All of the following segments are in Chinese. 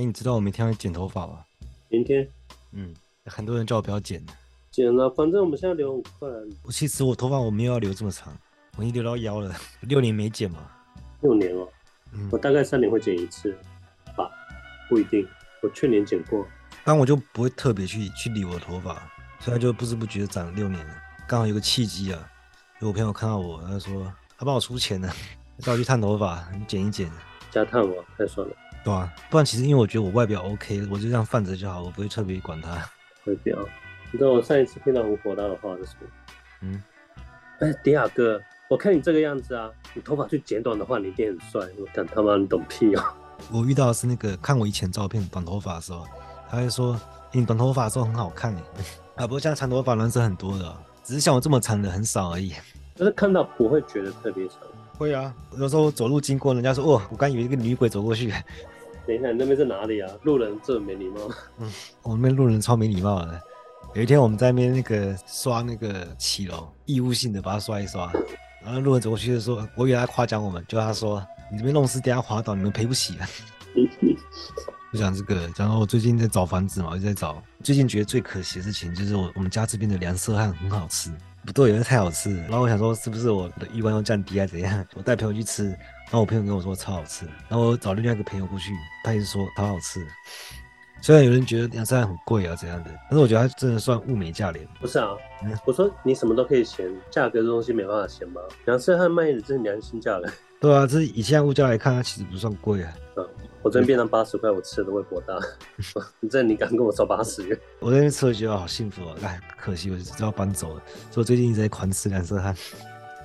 哎，你知道我明天要剪头发吗？明天？嗯，很多人叫我不要剪。剪了，反正我们现在留很快。我其实我头发我没有要留这么长，我已经留到腰了，六年没剪嘛。六年哦，嗯，我大概三年会剪一次吧，不一定。我去年剪过，但我就不会特别去去理我的头发，所以就不知不觉长了六年了。刚好有个契机啊，有我朋友看到我，他说他帮我出钱呢，叫我去烫头发，你剪一剪，加烫我太爽了。对啊，不然其实因为我觉得我外表 OK，我就这样放着就好，我不会特别管它。会表，你知道我上一次听到很火大的话是什么？嗯，迪亚哥，我看你这个样子啊，你头发去剪短的话，你一定很帅。我讲他妈，你懂屁哦！我遇到的是那个看我以前照片短头发的时候，他会说、欸、你短头发的时候很好看哎，啊，不过现在长头发男生很多的，只是像我这么长的很少而已。但是看到不会觉得特别丑。会啊，有时候走路经过，人家说哦，我刚以为一个女鬼走过去。等一下，你那边是哪里啊？路人这么没礼貌。嗯，我们那边路人超没礼貌的。有一天我们在那边那个刷那个骑楼，义务性的把它刷一刷。然后路人走过去就说，我以为他夸奖我们，就他说你这边弄湿，等下滑倒，你们赔不起啊。我讲这个，然后我最近在找房子嘛，我就在找。最近觉得最可惜的事情就是我我们家这边的凉色汉很好吃。不对，因为太好吃。然后我想说，是不是我的欲望要降低啊怎样？我带朋友去吃，然后我朋友跟我说超好吃。然后我找另外一个朋友过去，他也是说超好吃。虽然有人觉得凉菜很贵啊怎样的，但是我觉得它真的算物美价廉。不是啊，嗯、我说你什么都可以嫌，价格这东西没办法嫌吗？凉菜汉卖的真是良心价了。对啊，这以现在物价来看，它其实不算贵啊。嗯我这边变成八十块，我吃的都会火大。你这你敢跟我说八十元？我那边吃了觉得好幸福啊！哎，可惜我就要搬走了。所以我最近一直在狂吃凉色汉。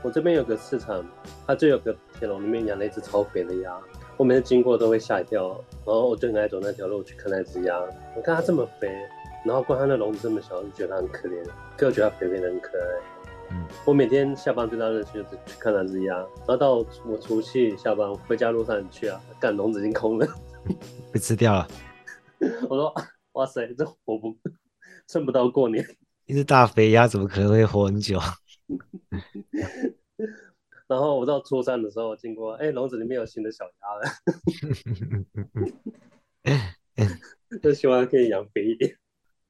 我这边有个市场，它就有个铁笼里面养了一只超肥的鸭。我每次经过都会吓一跳，然后我就很爱走那条路去看那只鸭。我看它这么肥，然后光它那笼子这么小，就觉得它很可怜。可我觉得它肥肥的很可爱。嗯，我每天下班最大乐趣就是去看那只鸭，然后到我除夕下班回家路上去啊，干笼子已经空了，被吃掉了。我说，哇塞，这活不撑不到过年。一只大肥鸭怎么可能会活很久？然后我到初三的时候经过，哎，笼子里面有新的小鸭了。就希望可以养肥一点。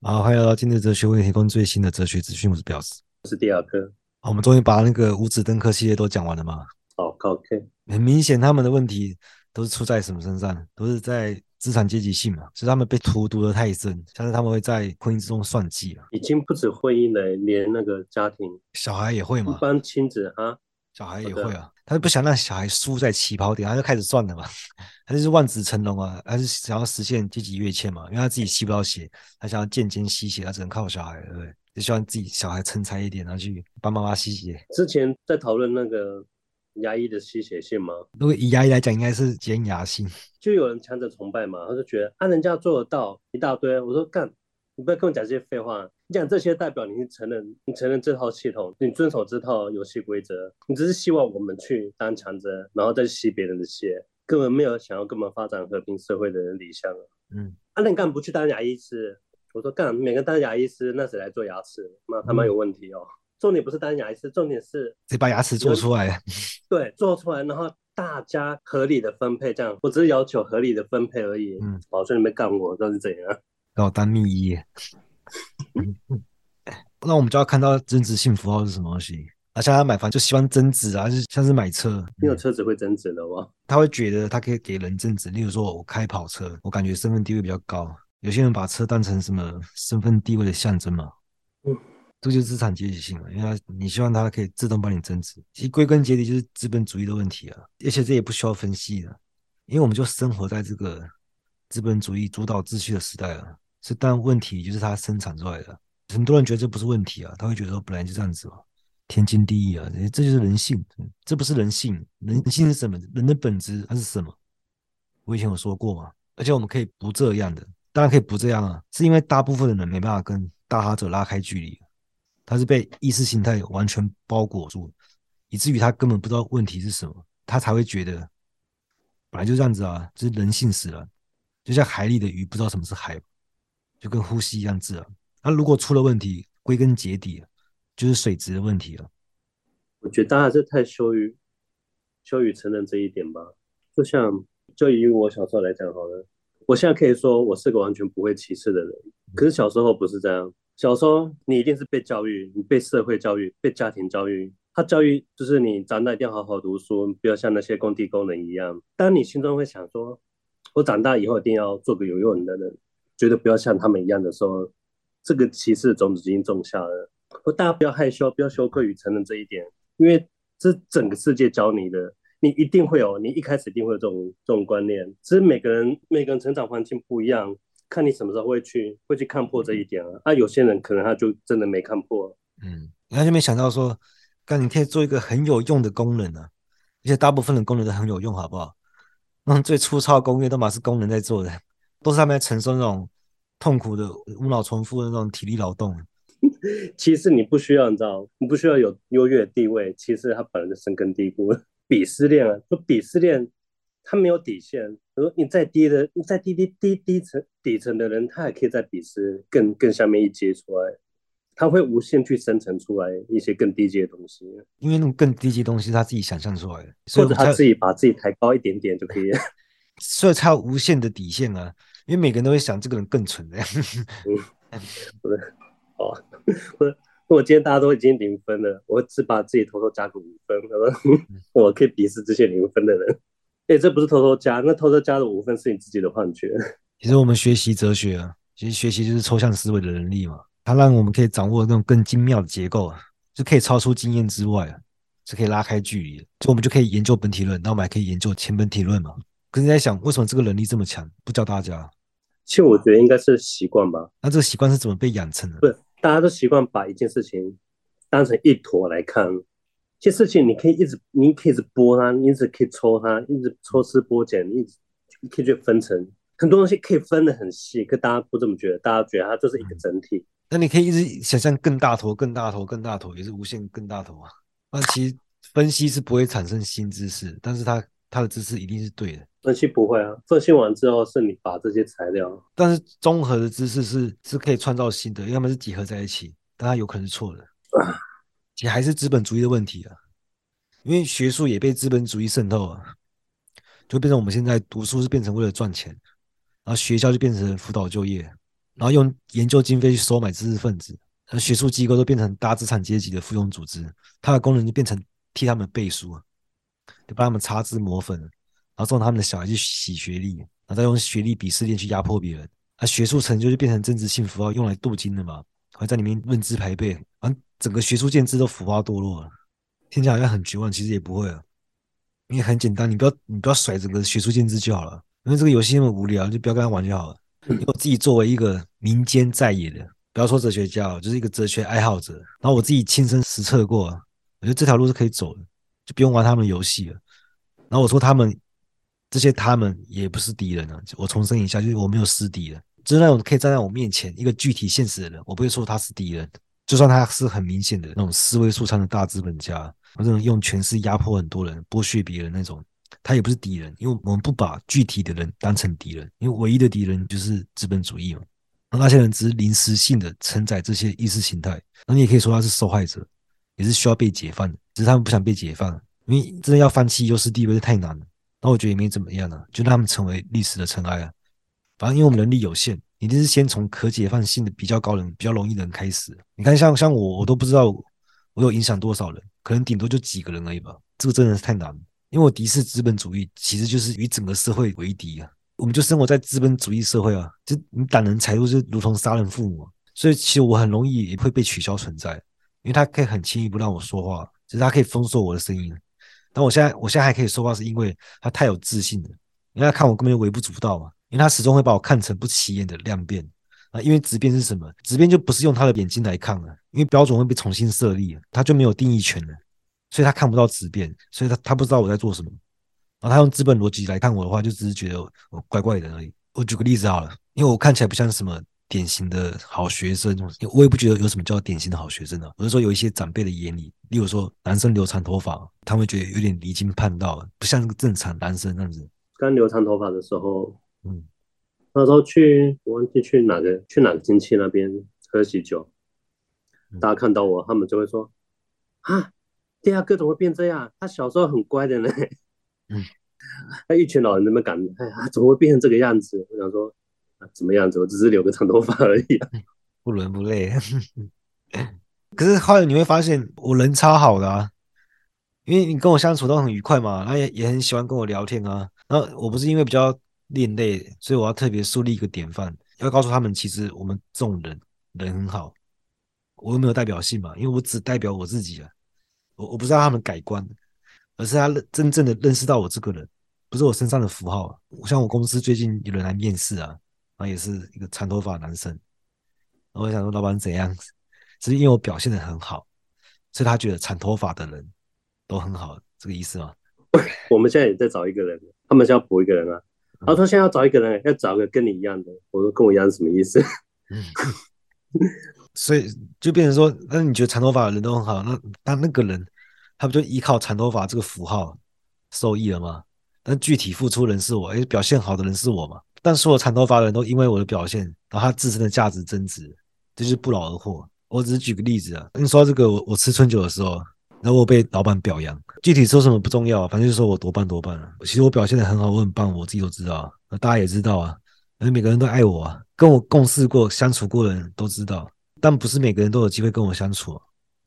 好，欢迎来到今日哲学为你提供最新的哲学资讯，我是表示。是第二个，我们终于把那个五指登科系列都讲完了吗？好，OK。很明显，他们的问题都是出在什么身上？都是在资产阶级性嘛，是他们被荼毒的太深，像是他们会在婚姻之中算计了。已经不止婚姻了，连那个家庭，小孩也会嘛？一般亲子啊，小孩也会啊。他就不想让小孩输在起跑点，他就开始算了嘛。他就是望子成龙啊，他是想要实现阶级跃迁嘛，因为他自己吸不到血，他想要渐渐吸血，他只能靠小孩，对不对？就希望自己小孩成才一点，然后去帮妈妈吸血。之前在讨论那个牙医的吸血性吗？如果以牙医来讲，应该是尖牙性。就有人强者崇拜嘛，他就觉得啊，人家做得到一大堆。我说干，你不要跟我讲这些废话。你讲这些代表你是承认，你承认这套系统，你遵守这套游戏规则。你只是希望我们去当强者，然后再吸别人的血，根本没有想要跟我们发展和平社会的人理想。嗯，啊，那你干嘛不去当牙医师？我说干，每个当牙医师，那谁来做牙齿？妈他妈有问题哦！嗯、重点不是单牙医师，重点是谁把牙齿做出来？对，做出来，然后大家合理的分配，这样。我只是要求合理的分配而已。嗯，保证你没干我，这是怎样？让我当秘医。那我们就要看到增值性符号是什么东西？啊，像他买房就希望增值啊，就像是买车，没有车子会增值的哇？他会觉得他可以给人增值，例如说我开跑车，我感觉身份地位比较高。有些人把车当成什么身份地位的象征嘛？这就是资产阶级性了，因为他你希望它可以自动帮你增值。其实归根结底就是资本主义的问题啊，而且这也不需要分析的，因为我们就生活在这个资本主义主导秩序的时代了。是，但问题就是它生产出来的。很多人觉得这不是问题啊，他会觉得说本来就这样子嘛，天经地义啊，这就是人性。这不是人性，人性是什么？人的本质它是什么？我以前有说过嘛，而且我们可以不这样的。当然可以不这样啊，是因为大部分的人没办法跟大哈者拉开距离，他是被意识形态完全包裹住，以至于他根本不知道问题是什么，他才会觉得本来就这样子啊，就是人性使然，就像海里的鱼不知道什么是海，就跟呼吸一样自然。那如果出了问题，归根结底就是水质的问题了。我觉得大家是太羞于羞于承认这一点吧，就像就以我小时候来讲好了。我现在可以说我是个完全不会歧视的人，可是小时候不是这样。小时候你一定是被教育，你被社会教育，被家庭教育。他教育就是你长大一定要好好读书，不要像那些工地工人一样。当你心中会想说，我长大以后一定要做个有用的人，绝对不要像他们一样的时候，这个歧视的种子已经种下了。我大家不要害羞，不要羞愧于承认这一点，因为这整个世界教你的，你一定会有，你一开始一定会有这种这种观念。只是每个人每个人成长环境不一样，看你什么时候会去会去看破这一点啊。啊，有些人可能他就真的没看破。嗯，你还是没想到说。但你可以做一个很有用的功能啊，而且大部分的功能都很有用，好不好？那种最粗糙的工业都嘛是工人在做的，都是他们在承受那种痛苦的无脑重复的那种体力劳动。其实你不需要，你知道，你不需要有优越的地位。其实他本来就深根蒂固。鄙视链啊，就鄙视链，他没有底线。说你再低的，你再低低低低层底层的人，他也可以在鄙视更更下面一阶出来。他会无限去生成出来一些更低阶的东西，因为那种更低级的东西他自己想象出来的，或者他自己把自己抬高一点点就可以了，所以他有无限的底线啊！因为每个人都会想这个人更蠢的样嗯，不是，哦，不是，我今天大家都已经零分了，我只把自己偷偷加个五分，我可以鄙视这些零分的人。哎，这不是偷偷加，那偷偷加的五分是你自己的幻觉。其实我们学习哲学啊，其实学习就是抽象思维的能力嘛。它让我们可以掌握那种更精妙的结构，就可以超出经验之外，是可以拉开距离，就我们就可以研究本体论，那我们还可以研究前本体论嘛。可是你在想，为什么这个能力这么强，不教大家？其实我觉得应该是习惯吧。那这个习惯是怎么被养成的？不是，大家都习惯把一件事情当成一坨来看，这事情你可以一直，你可以一直剥它，你一直可以抽它，一直抽丝剥茧，你一直你可以去分成很多东西，可以分得很细，可大家不这么觉得，大家觉得它就是一个整体。嗯那你可以一直想象更大头、更大头、更大头，也是无限更大头啊。那其实分析是不会产生新知识，但是它它的知识一定是对的。分析不会啊，分析完之后是你把这些材料，但是综合的知识是是可以创造新的，因为它们是集合在一起，但它有可能是错的。其实还是资本主义的问题啊，因为学术也被资本主义渗透啊，就变成我们现在读书是变成为了赚钱，然后学校就变成辅导就业。然后用研究经费去收买知识分子，而学术机构都变成大资产阶级的附庸组织，它的功能就变成替他们背书，就帮他们擦脂抹粉，然后送他们的小孩去洗学历，然后再用学历鄙视链去压迫别人。而学术成就就变成政治性符号，用来镀金的嘛，还在里面论资排辈，然后整个学术建制都腐化堕落了。听起来好像很绝望，其实也不会啊，因为很简单，你不要你不要甩整个学术建制就好了，因为这个游戏那么无聊，就不要跟他玩就好了。因为我自己作为一个民间在野的，不要说哲学家，就是一个哲学爱好者。然后我自己亲身实测过，我觉得这条路是可以走的，就不用玩他们游戏了。然后我说他们这些他们也不是敌人啊，我重申一下，就是我没有私敌了，就是那种可以站在我面前一个具体现实的人，我不会说他是敌人，就算他是很明显的那种思维素餐的大资本家，或者用权势压迫很多人、剥削别人那种。他也不是敌人，因为我们不把具体的人当成敌人，因为唯一的敌人就是资本主义嘛。那些人只是临时性的承载这些意识形态，那你也可以说他是受害者，也是需要被解放的，只是他们不想被解放，因为真的要放弃优势地位太难了。那我觉得也没怎么样了、啊，就让他们成为历史的尘埃啊。反正因为我们能力有限，一定是先从可解放性的比较高人、比较容易的人开始。你看像，像我，我都不知道我有影响多少人，可能顶多就几个人而已吧。这个真的是太难。因为我敌视资本主义，其实就是与整个社会为敌啊！我们就生活在资本主义社会啊，就你挡人财路就如同杀人父母，所以其实我很容易也会被取消存在，因为他可以很轻易不让我说话，就是他可以封锁我的声音。但我现在我现在还可以说话，是因为他太有自信了，因为他看我根本就微不足道嘛，因为他始终会把我看成不起眼的量变啊。因为质变是什么？质变就不是用他的眼睛来看了，因为标准会被重新设立，他就没有定义权了。所以他看不到质变，所以他他不知道我在做什么。然后他用资本逻辑来看我的话，就只是觉得我怪怪的而已。我举个例子好了，因为我看起来不像什么典型的好学生，我也不觉得有什么叫典型的好学生啊。我是说有一些长辈的眼里，例如说男生留长头发，他们会觉得有点离经叛道，不像正常男生那样子。刚留长头发的时候，嗯，那时候去我忘记去哪个去哪个亲戚那边喝喜酒，大家看到我，他们就会说啊。第二个怎么会变这样？他小时候很乖的呢。嗯，那一群老人那么感，哎呀，怎么会变成这个样子？我想说，啊，怎么样子？我只是留个长头发而已，啊，不伦不类。可是后来你会发现，我人超好的啊，因为你跟我相处都很愉快嘛，然后也也很喜欢跟我聊天啊。然后我不是因为比较另类，所以我要特别树立一个典范，要告诉他们，其实我们这种人人很好。我又没有代表性嘛，因为我只代表我自己啊。我我不是让他们改观，而是他认真正的认识到我这个人，不是我身上的符号。像我公司最近有人来面试啊，然后也是一个长头发男生，我想说老板怎样？只是因为我表现的很好，所以他觉得长头发的人都很好，这个意思吗？我们现在也在找一个人，他们现在要补一个人啊。然后他现在要找一个人，要找个跟你一样的。我说跟我一样是什么意思？嗯所以就变成说，那你觉得长头发的人都很好，那那那个人他不就依靠长头发这个符号受益了吗？但具体付出人是我，诶，表现好的人是我嘛？但所有长头发的人都因为我的表现，然后他自身的价值增值，这就是不劳而获。我只是举个例子啊，你说这个，我我吃春酒的时候，然后我被老板表扬，具体说什么不重要，反正就说我多棒多棒了。其实我表现的很好，我很棒，我自己都知道，大家也知道啊，而每个人都爱我啊，跟我共事过、相处过的人都知道。但不是每个人都有机会跟我相处，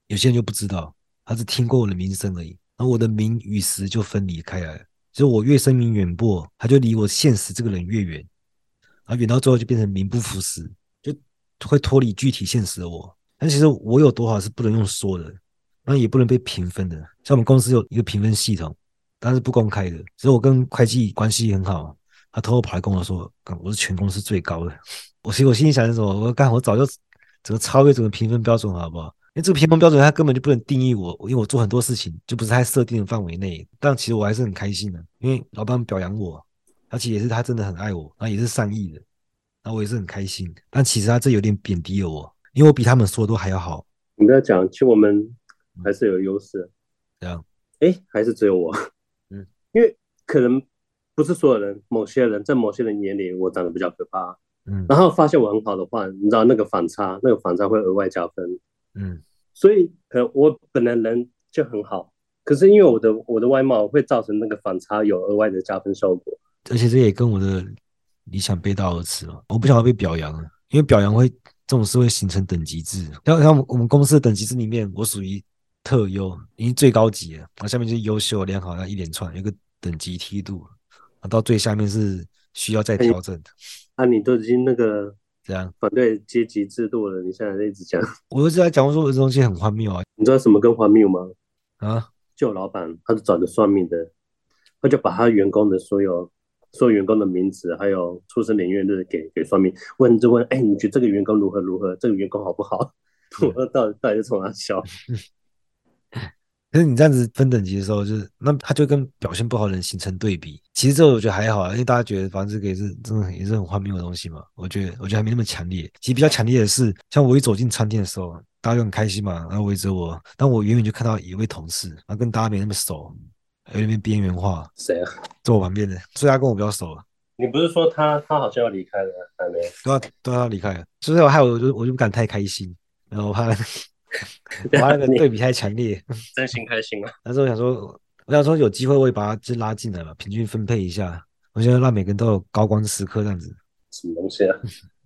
有些人就不知道，他只听过我的名声而已，然后我的名与实就分离开来了。所以我越声名远播，他就离我现实这个人越远，然后远到最后就变成名不副实，就会脱离具体现实的我。但其实我有多好是不能用说的，那也不能被评分的。像我们公司有一个评分系统，但是不公开的，所以我跟会计关系很好，他偷偷跑来跟我说，我是全公司最高的。我其实我心里想的是什么？我干，我早就。整个超越整个评分标准了，好不好？因为这个评分标准它根本就不能定义我，因为我做很多事情就不是他设定的范围内。但其实我还是很开心的，因为老板表扬我，而且也是他真的很爱我，然后也是善意的，然后我也是很开心。但其实他这有点贬低了我，因为我比他们说的都还要好。你不要讲，其实我们还是有优势。这样？哎，还是只有我？嗯，因为可能不是所有人，某些人在某些人眼里，我长得比较可怕。嗯，然后发现我很好的话，你知道那个反差，那个反差会额外加分。嗯，所以可能我本来人就很好，可是因为我的我的外貌会造成那个反差有额外的加分效果。而且这也跟我的理想背道而驰了。我不想要被表扬，因为表扬会这种事会形成等级制。像像我们公司的等级制里面，我属于特优，已经最高级了。然后下面就是优秀、良好，那一连串有个等级梯度，到最下面是需要再调整的。啊，你都已经那个这样反对阶级制度了，你现在在一直讲，我一直在讲说这东西很荒谬啊。你知道什么更荒谬吗？啊，就老板，他是找的算命的，他就把他员工的所有所有员工的名字还有出生年月日给给算命，问就问，哎，你觉得这个员工如何如何？这个员工好不好？嗯、我说到底到底是从哪笑？可是你这样子分等级的时候，就是那他就跟表现不好的人形成对比。其实这个我觉得还好啊，因为大家觉得反正这个也是真的也是很荒谬的东西嘛。我觉得我觉得还没那么强烈。其实比较强烈的是，像我一走进餐厅的时候，大家就很开心嘛，然后围着我。但我远远就看到一位同事，然后跟大家没那么熟，有点边缘化。谁啊？坐我旁边的，所以他跟我比较熟。你不是说他他好像要离开了，还没？都要都要离开了，所以我害我就我就不敢太开心，然后我怕。我那个对比太强烈，真心开心啊！但是我想说，我想说有机会我也把他拉进来嘛，平均分配一下。我觉得让每个人都有高光时刻这样子。什么东西啊？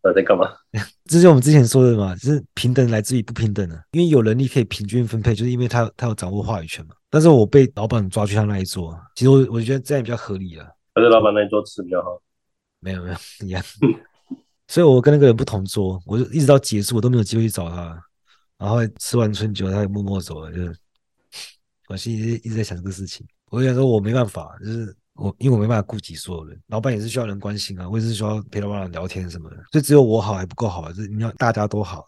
我在干嘛？这是我们之前说的嘛，就是平等来自于不平等的。因为有能力可以平均分配，就是因为他他有掌握话语权嘛。但是我被老板抓去他那一桌，其实我我觉得这样比较合理啊。还是老板那一桌吃比较好？没有没有一样。所以我跟那个人不同桌，我就一直到结束我都没有机会去找他。然后吃完春酒，他也默默走了。就是我心里一直在想这个事情。我就想说，我没办法，就是我因为我没办法顾及所有人。老板也是需要人关心啊，我也是需要陪老板聊天什么的。所以只有我好还不够好，就是你要大家都好，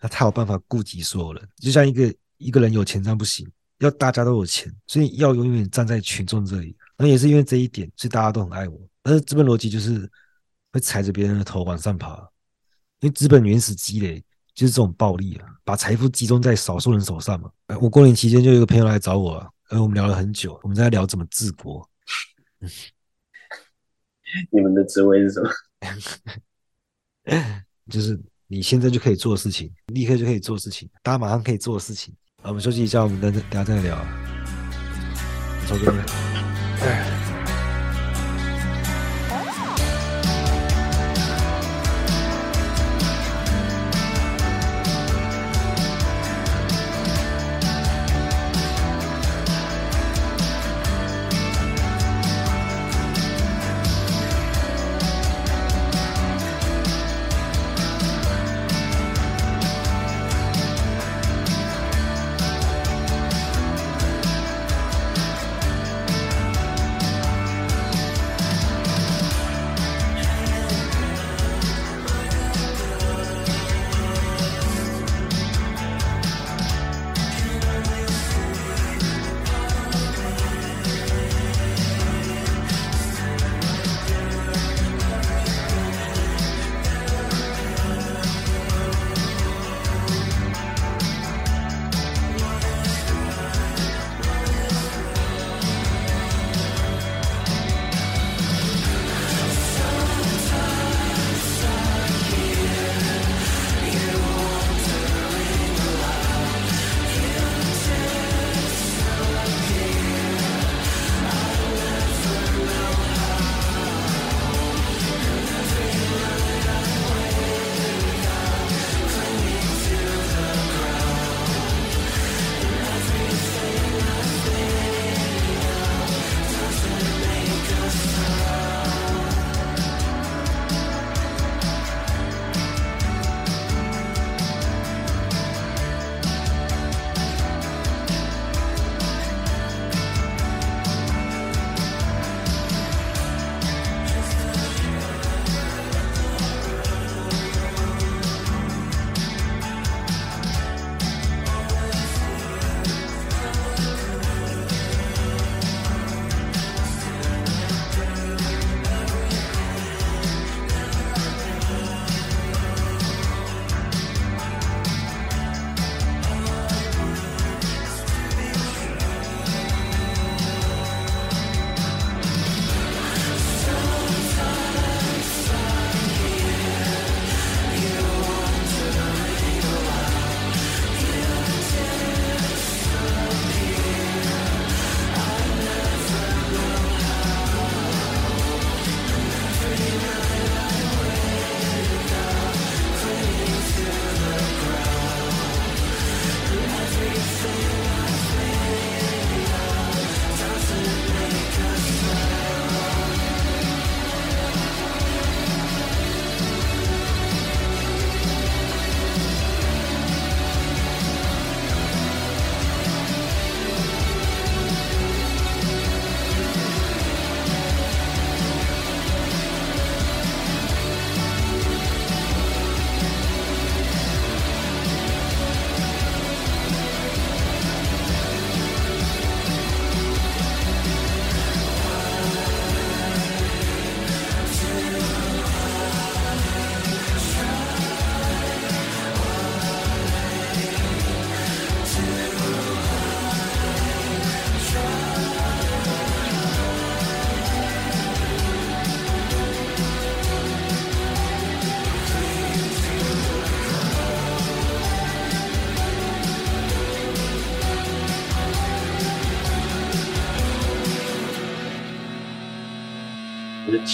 那他有办法顾及所有人。就像一个一个人有钱这样不行，要大家都有钱，所以要永远站在群众这里。那也是因为这一点，所以大家都很爱我。但是资本逻辑就是会踩着别人的头往上爬，因为资本原始积累。就是这种暴力啊，把财富集中在少数人手上嘛。我过年期间就有一个朋友来找我，呃我们聊了很久，我们在聊怎么治国。你们的职位是什么？就是你现在就可以做事情，立刻就可以做事情，大家马上可以做的事情。好，我们休息一下，我们等等下再聊。走，哥们。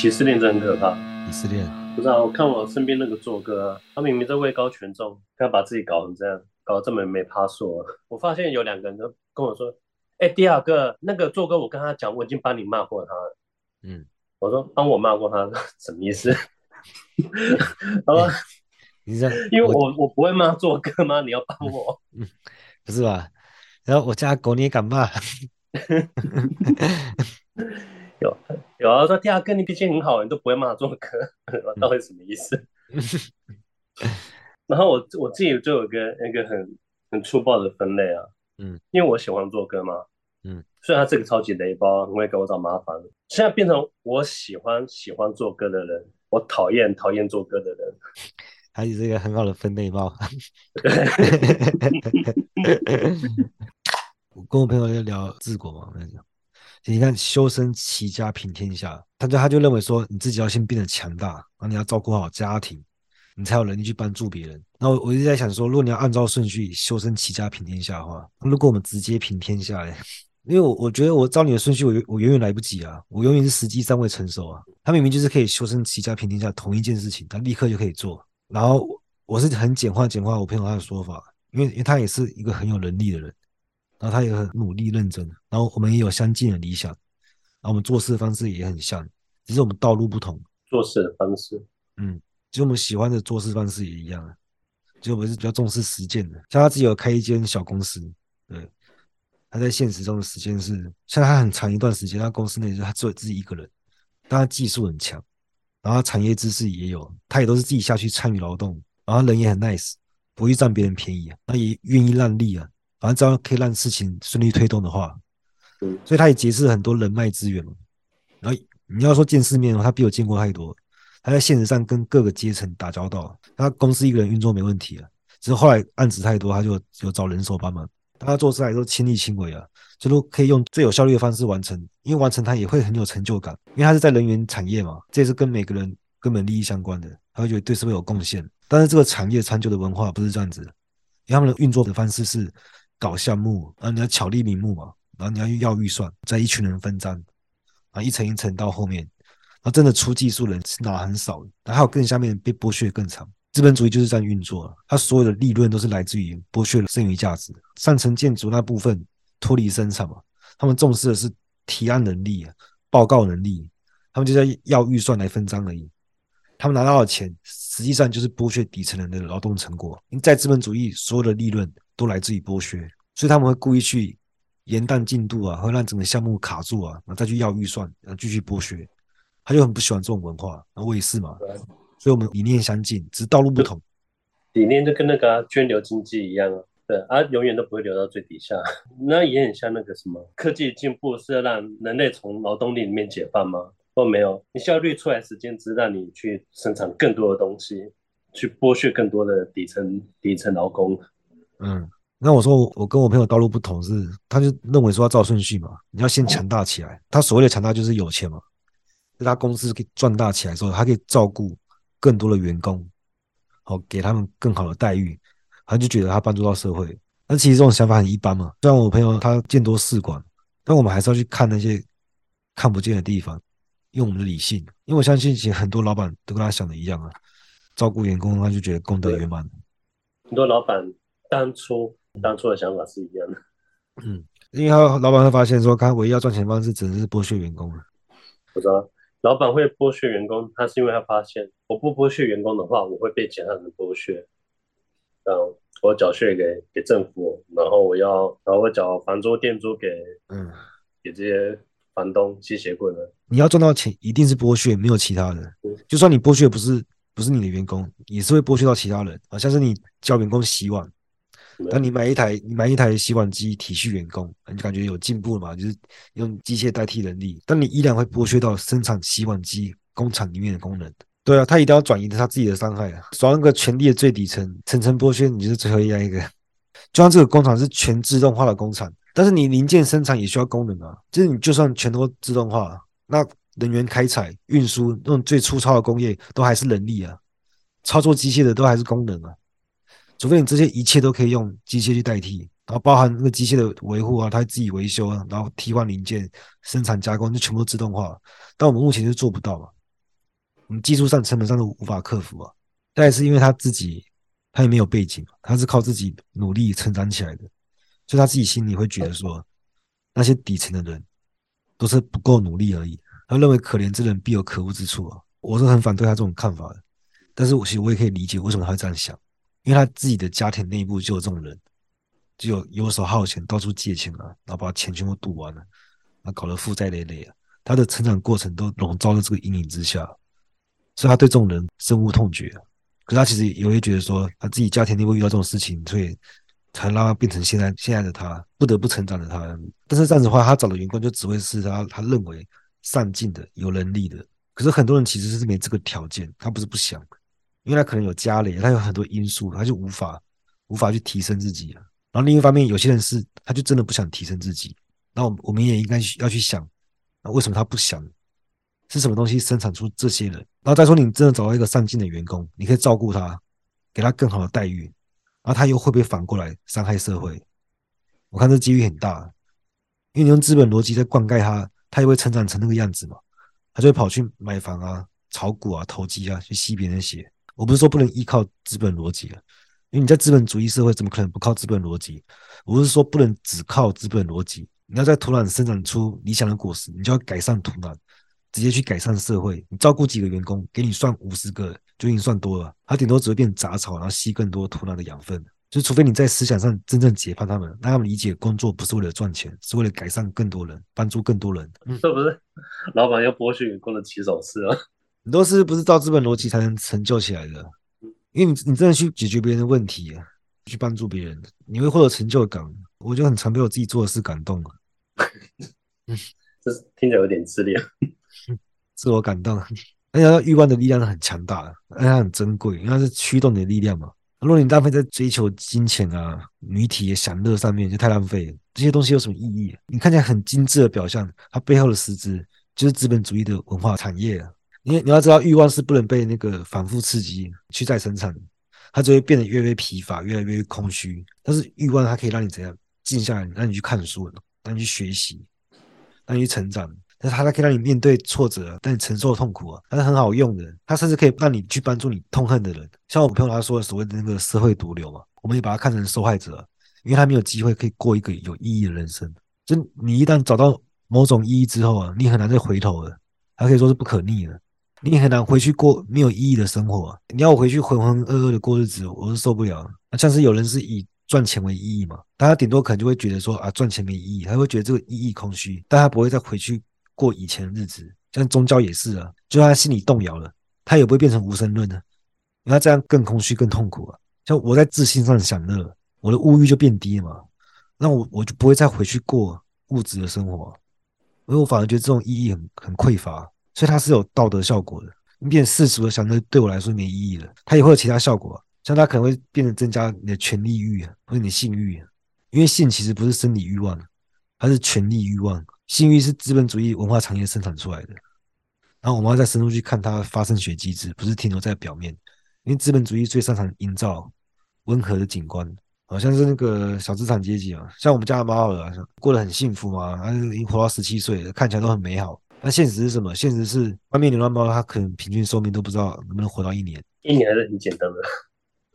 歧视链真的很可怕。鄙视链，不知道。我看我身边那个做哥啊，他明明在位高权重，他把自己搞成这样，搞得这么没趴数。我发现有两个人都跟我说：“哎、欸，第二个那个做哥，我跟他讲，我已经帮你骂过他了。”嗯，我说帮我骂过他，什么意思？然后你这样，因为我我，我不会骂做哥吗？你要帮我？嗯，不是吧？然后我家狗你也敢骂？有有啊，说第二个你脾气很好，你都不会骂做歌，到底什么意思？然后我我自己就有个那个很很粗暴的分类啊，嗯，因为我喜欢做歌嘛，嗯，虽然他这个超级雷包，很会给我找麻烦，现在变成我喜欢喜欢做歌的人，我讨厌讨厌做歌的人，还是一个很好的分类包。我跟我朋友在聊治国嘛，那种。你看，修身齐家平天下，他就他就认为说，你自己要先变得强大，然后你要照顾好家庭，你才有能力去帮助别人。然后我一直在想说，如果你要按照顺序修身齐家平天下的话，如果我们直接平天下嘞，因为我我觉得我照你的顺序，我我远远来不及啊，我永远是时机尚未成熟啊。他明明就是可以修身齐家平天下同一件事情，他立刻就可以做。然后我是很简化简化我朋友他的说法，因为因为他也是一个很有能力的人。然后他也很努力认真，然后我们也有相近的理想，然后我们做事的方式也很像，只是我们道路不同。做事的方式，嗯，其实我们喜欢的做事方式也一样，就我们是比较重视实践的。像他自己有开一间小公司，对，他在现实中的时间是，像他很长一段时间，他公司内就他只有自己一个人，但他技术很强，然后他产业知识也有，他也都是自己下去参与劳动，然后人也很 nice，不会占别人便宜啊，他也愿意让利啊。反正只要可以让事情顺利推动的话，所以他也结识很多人脉资源嘛。然后你要说见世面，他比我见过太多。他在现实上跟各个阶层打交道，他公司一个人运作没问题啊。只是后来案子太多，他就有找人手帮忙。他做事还都亲力亲为啊，就都可以用最有效率的方式完成。因为完成他也会很有成就感，因为他是在人员产业嘛，这也是跟每个人根本利益相关的，他会觉得对社会有贡献。但是这个产业长久的文化不是这样子，因为他们的运作的方式是。搞项目，然后你要巧立名目嘛，然后你要要预算，在一群人分赃，啊，一层一层到后面，然后真的出技术人是拿很少，然后还有更下面被剥削更长。资本主义就是这样运作，它所有的利润都是来自于剥削剩余价值。上层建筑那部分脱离生产嘛，他们重视的是提案能力、报告能力，他们就在要预算来分赃而已。他们拿到的钱，实际上就是剥削底层人的劳动成果。因为在资本主义，所有的利润。都来自于剥削，所以他们会故意去延宕进度啊，会让整个项目卡住啊，然后再去要预算，然后继续剥削。他就很不喜欢这种文化，然后我也是嘛，所以我们理念相近，只是道路不同。理念就跟那个、啊、涓流经济一样啊，对啊，永远都不会流到最底下。那也很像那个什么科技进步是要让人类从劳动力里面解放吗？或没有，你效率出来时间只是让你去生产更多的东西，去剥削更多的底层底层劳工。嗯，那我说我跟我朋友道路不同是，他就认为说要照顺序嘛，你要先强大起来。他所谓的强大就是有钱嘛，就他公司可以壮大起来之后，他可以照顾更多的员工，好给他们更好的待遇，他就觉得他帮助到社会。但其实这种想法很一般嘛。虽然我朋友他见多识广，但我们还是要去看那些看不见的地方，用我们的理性。因为我相信其实很多老板都跟他想的一样啊，照顾员工他就觉得功德圆满。很多老板。当初当初的想法是一样的，嗯，因为他老板会发现说，他唯一要赚钱的方式只能是剥削员工了。我知道，老板会剥削员工，他是因为他发现，我不剥削员工的话，我会被其他人剥削。嗯，我缴税给给政府，然后我要，然后我缴房租、店租给，嗯，给这些房东、吸血鬼们。你要赚到钱，一定是剥削，没有其他人。嗯，就算你剥削不是不是你的员工，也是会剥削到其他人。好像是你教员工洗碗。当你买一台，你买一台洗碗机体恤员工，你就感觉有进步了嘛？就是用机械代替人力，但你依然会剥削到生产洗碗机工厂里面的工人。对啊，他一定要转移他自己的伤害啊，爽那个权力的最底层，层层剥削，你就是最后一样一个。就像这个工厂是全自动化的工厂，但是你零件生产也需要工人啊。就是你就算全都自动化，那人员开采、运输那种最粗糙的工业都还是人力啊，操作机械的都还是工人啊。除非你这些一切都可以用机械去代替，然后包含那个机械的维护啊，它自己维修啊，然后替换零件、生产加工就全部自动化。但我们目前是做不到嘛，我们技术上、成本上都无法克服啊。但是因为他自己，他也没有背景，他是靠自己努力成长起来的，所以他自己心里会觉得说，那些底层的人都是不够努力而已。他认为可怜之人必有可恶之处啊。我是很反对他这种看法的，但是我其实我也可以理解为什么他会这样想，因为他自己的家庭内部就有这种人，就有游手好闲、到处借钱啊，然后把钱全部赌完了，啊，搞得负债累累啊。他的成长过程都笼罩在这个阴影之下，所以他对这种人深恶痛绝。可是他其实也会觉得说，他自己家庭内部遇到这种事情，所以才让他变成现在现在的他，不得不成长的他。但是这样子的话，他找的员工就只会是他他认为上进的、有能力的。可是很多人其实是没这个条件，他不是不想，因为他可能有家累，他有很多因素，他就无法无法去提升自己了。然后另一方面，有些人是他就真的不想提升自己。那我我们也应该要去想，那为什么他不想？是什么东西生产出这些人？然后再说，你真的找到一个上进的员工，你可以照顾他，给他更好的待遇，然后他又会不会反过来伤害社会？我看这几率很大，因为你用资本逻辑在灌溉他，他也会成长成那个样子嘛。他就会跑去买房啊、炒股啊、投机啊，去吸别人血。我不是说不能依靠资本逻辑啊，因为你在资本主义社会，怎么可能不靠资本逻辑？我是说不能只靠资本逻辑，你要在土壤生长出理想的果实，你就要改善土壤，直接去改善社会。你照顾几个员工，给你算五十个就已经算多了，他顶多只会变杂草，然后吸更多土壤的养分。就除非你在思想上真正解放他们，让他们理解工作不是为了赚钱，是为了改善更多人，帮助更多人。嗯，这不是老板要剥削员工的起手式啊！很多事不是照资本逻辑才能成就起来的，因为你你真的去解决别人的问题，去帮助别人，你会获得成就感。我就很常被我自己做的事感动。啊，这是听着有点自恋，自我感动。而且欲望的力量是很强大的，而且它很珍贵，因为它是驱动你的力量嘛。如果你浪费在追求金钱啊、女体的享乐上面，就太浪费了。这些东西有什么意义？你看起来很精致的表象，它背后的实质就是资本主义的文化产业啊。你你要知道，欲望是不能被那个反复刺激去再生产的，它就会变得越来越疲乏，越来越空虚。但是欲望它可以让你怎样静下来，让你去看书，让你去学习，让你去成长。但是它可以让你面对挫折，让你承受痛苦啊，它是很好用的。它甚至可以让你去帮助你痛恨的人，像我朋友他说的所谓的那个社会毒瘤嘛，我们也把它看成受害者，因为他没有机会可以过一个有意义的人生。就你一旦找到某种意义之后啊，你很难再回头了，还可以说是不可逆的。你很难回去过没有意义的生活。你要我回去浑浑噩噩的过日子，我是受不了。那像是有人是以赚钱为意义嘛，大家顶多可能就会觉得说啊，赚钱没意义，他会觉得这个意义空虚，但他不会再回去。过以前的日子，像宗教也是啊，就他心里动摇了，他也不会变成无神论的，因为他这样更空虚、更痛苦啊。像我在自信上享乐，我的物欲就变低了嘛，那我我就不会再回去过物质的生活，因为我反而觉得这种意义很很匮乏，所以它是有道德效果的。你变世俗的想，那对我来说没意义了，它也会有其他效果，像它可能会变成增加你的权力欲啊或者你的性欲，啊因为性其实不是生理欲望，它是权力欲望。性欲是资本主义文化产业生产出来的，然后我们要再深入去看它发生学机制，不是停留在表面。因为资本主义最擅长营造温和的景观，好像是那个小资产阶级啊，像我们家的猫儿啊，过得很幸福嘛，它已经活到十七岁了，看起来都很美好。那现实是什么？现实是外面流浪猫它可能平均寿命都不知道能不能活到一年。一年还是很简单的，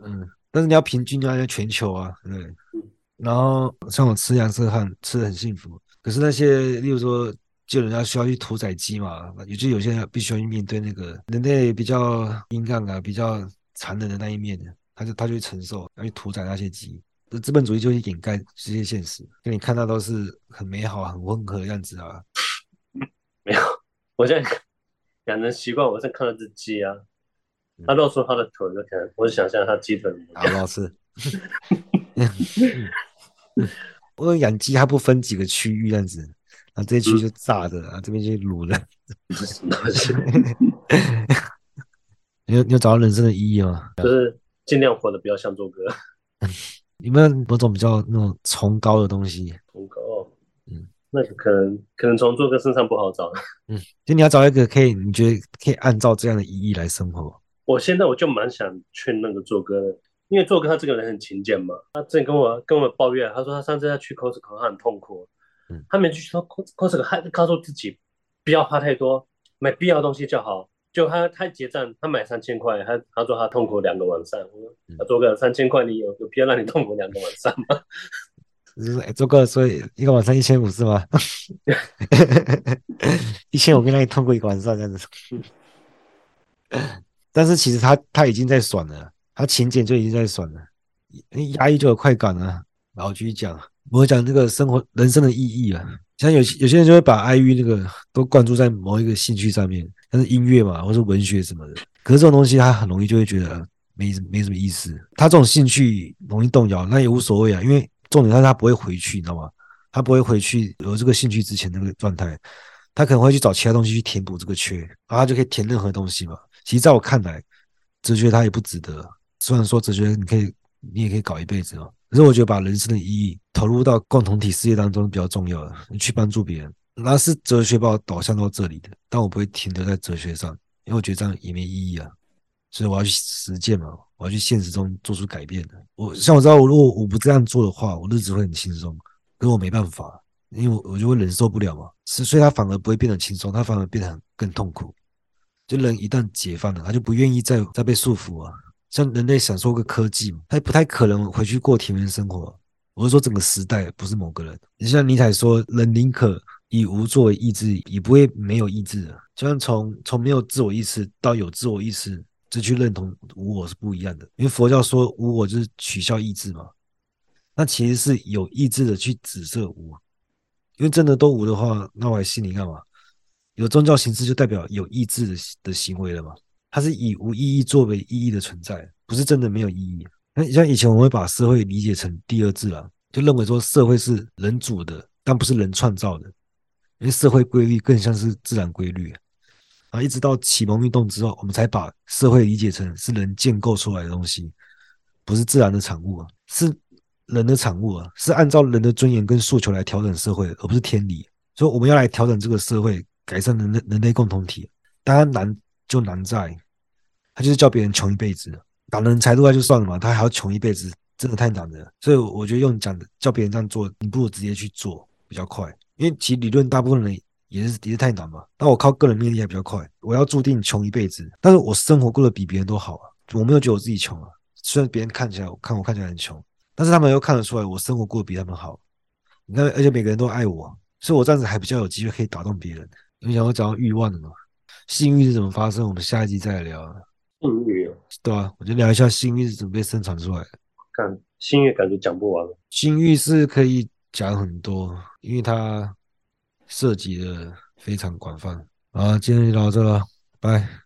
嗯，但是你要平均啊，要全球啊，对。然后像我吃羊色汉，吃的很幸福。可是那些，例如说，就人家需要去屠宰鸡嘛，也就有些人必须要去面对那个人类比较阴暗啊、比较残忍的那一面，他就他就去承受，要去屠宰那些鸡。这资本主义就会掩盖这些现实，给你看到都是很美好、很温和的样子啊。我现在养成习惯，我在看那只鸡啊，他露出他的腿就看，我就想象他鸡腿好不好吃。我养鸡，它不分几个区域这样子，然后这一区就炸的，啊、嗯，这边就卤的。你有你有找到人生的意义吗？就是尽量活得比较像做哥。有没有某种比较那种崇高的东西？崇高，嗯，那可能可能从做哥身上不好找。嗯，就你要找一个可以，你觉得可以按照这样的意义来生活。我现在我就蛮想劝那个做哥的。因为做哥他这个人很勤俭嘛，他之前跟我跟我抱怨，他说他上次要去 Costco，他很痛苦，嗯，他每次去说 Costco，他告诉自己不要花太多，买必要的东西就好，就他他结账，他买三千块，他他说他痛苦两个晚上，他做个三千块，你有有必要让你痛苦两个晚上吗？就是，做个所以一个晚上一千五是吗？一千五可以让你痛苦一个晚上这样子。但是其实他他已经在爽了，他勤俭就已经在爽了，压抑就有快感了。然后继续讲，我讲这个生活人生的意义啊。像有有些人就会把爱欲那个都灌注在某一个兴趣上面，像是音乐嘛，或是文学什么的。可是这种东西他很容易就会觉得没没什么意思。他这种兴趣容易动摇，那也无所谓啊，因为重点是他不会回去，你知道吗？他不会回去有这个兴趣之前那个状态，他可能会去找其他东西去填补这个缺，然后他就可以填任何东西嘛。其实在我看来，哲学它也不值得。虽然说哲学你可以你也可以搞一辈子哦。可是我觉得把人生的意义投入到共同体事业当中比较重要的，你去帮助别人，那是哲学把我导向到这里的。但我不会停留在哲学上，因为我觉得这样也没意义啊。所以我要去实践嘛，我要去现实中做出改变的。我像我知道，我如果我不这样做的话，我日子会很轻松。可是我没办法，因为我我就会忍受不了嘛。是，所以他反而不会变得轻松，他反而变得很更痛苦。就人一旦解放了，他就不愿意再再被束缚啊。像人类享受个科技嘛，他也不太可能回去过田园生活。我是说整个时代，不是某个人。你像尼采说，人宁可以无作为意志，也不会没有意志的。就像从从没有自我意识到有自我意识，这去认同无我是不一样的。因为佛教说无我就是取消意志嘛，那其实是有意志的去指涉无。因为真的都无的话，那我还信你干嘛？有宗教形式就代表有意志的的行为了嘛？它是以无意义作为意义的存在，不是真的没有意义。那像以前我们会把社会理解成第二自然，就认为说社会是人主的，但不是人创造的，因为社会规律更像是自然规律。啊，一直到启蒙运动之后，我们才把社会理解成是人建构出来的东西，不是自然的产物啊，是人的产物啊，是按照人的尊严跟诉求来调整社会，而不是天理。所以我们要来调整这个社会，改善人类人类共同体。当然难就难在。他就是叫别人穷一辈子，打人财路外就算了嘛，他还要穷一辈子，真的太难了。所以我觉得用讲的叫别人这样做，你不如直接去做比较快。因为其理论大部分人也是也是太难嘛。那我靠个人魅力还比较快，我要注定穷一辈子，但是我生活过得比别人都好啊。我没有觉得我自己穷啊，虽然别人看起来我看我看起来很穷，但是他们又看得出来我生活过得比他们好。你看，而且每个人都爱我，所以我这样子还比较有机会可以打动别人。因为想要讲到欲望的嘛，性欲是怎么发生？我们下一集再来聊。性欲啊，对啊，我就聊一下性欲是怎么被生产出来的。看性欲感觉讲不完。性欲是可以讲很多，因为它涉及的非常广泛。啊，今天就到这了，拜。